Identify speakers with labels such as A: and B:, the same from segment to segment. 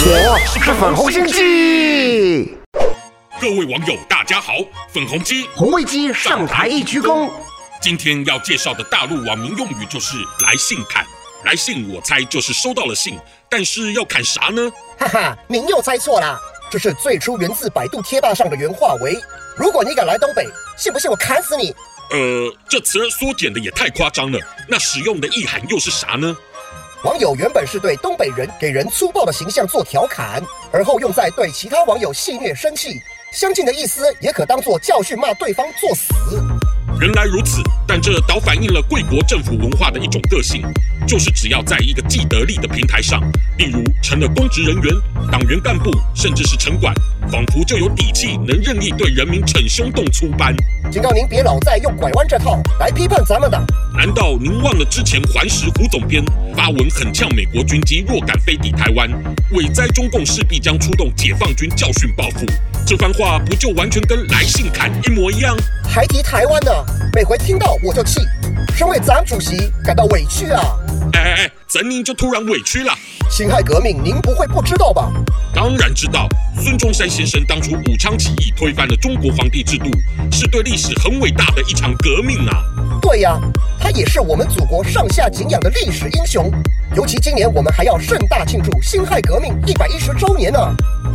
A: 是粉红心机。
B: 各位网友，大家好，粉红鸡
A: 红卫鸡上台一鞠躬。
B: 今天要介绍的大陆网民用语就是来信砍。来信，我猜就是收到了信，但是要砍啥呢？
C: 哈哈，您又猜错了，这是最初源自百度贴吧上的原话为：如果你敢来东北，信不信我砍死你？
B: 呃，这词儿缩减的也太夸张了。那使用的意涵又是啥呢？
C: 网友原本是对东北人给人粗暴的形象做调侃，而后用在对其他网友戏谑生气，相近的意思也可当作教训骂对方作死。
B: 原来如此，但这倒反映了贵国政府文化的一种个性，就是只要在一个既得利的平台上，例如成了公职人员、党员干部，甚至是城管，仿佛就有底气能任意对人民逞凶动粗般。
C: 警告您别老在用拐弯这套来批判咱们党。
B: 难道您忘了之前环时胡总编发文狠呛美国军机若敢飞抵台湾，委灾中共势必将出动解放军教训报复？这番话不就完全跟来信砍一模一样？
C: 还提台湾呢？每回听到我就气，身为咱主席感到委屈啊！
B: 哎哎哎，怎您就突然委屈了？
C: 辛亥革命您不会不知道吧？
B: 当然知道，孙中山先生当初武昌起义推翻了中国皇帝制度，是对历史很伟大的一场革命啊！
C: 对呀，他也是我们祖国上下敬仰的历史英雄。尤其今年我们还要盛大庆祝辛亥革命一百一十周年呢，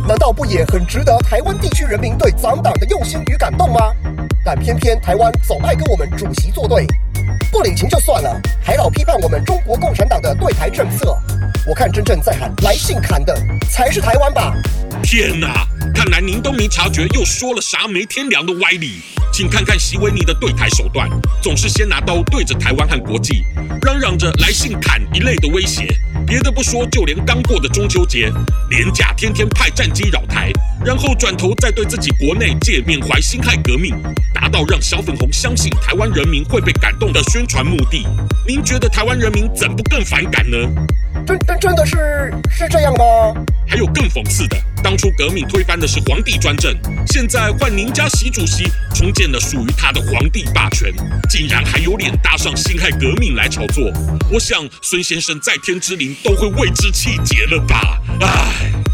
C: 难道不也很值得台湾地区人民对咱党的用心与感动吗？但偏偏台湾总爱跟我们主席作对，不领情就算了，还老批判我们中国共产党的对台政策。我看真正在喊来信砍的才是台湾吧。
B: 天哪，看来您都没察觉又说了啥没天良的歪理。请看看习维尼的对台手段，总是先拿刀对着台湾和国际，嚷嚷着来信砍一类的威胁。别的不说，就连刚过的中秋节，连假天天派战机扰台，然后转头再对自己国内界缅怀辛亥革命，达到让小粉红相信台湾人民会被感动的宣传目的。您觉得台湾人民怎不更反感呢？
C: 真真真的是是这样吗？
B: 还有更讽刺的，当初革命推翻的是皇帝专政，现在换您家习主席重建了属于他的皇帝霸权，竟然还有脸搭上辛亥革命来炒作？我想孙先生在天之灵都会为之气结了吧？唉。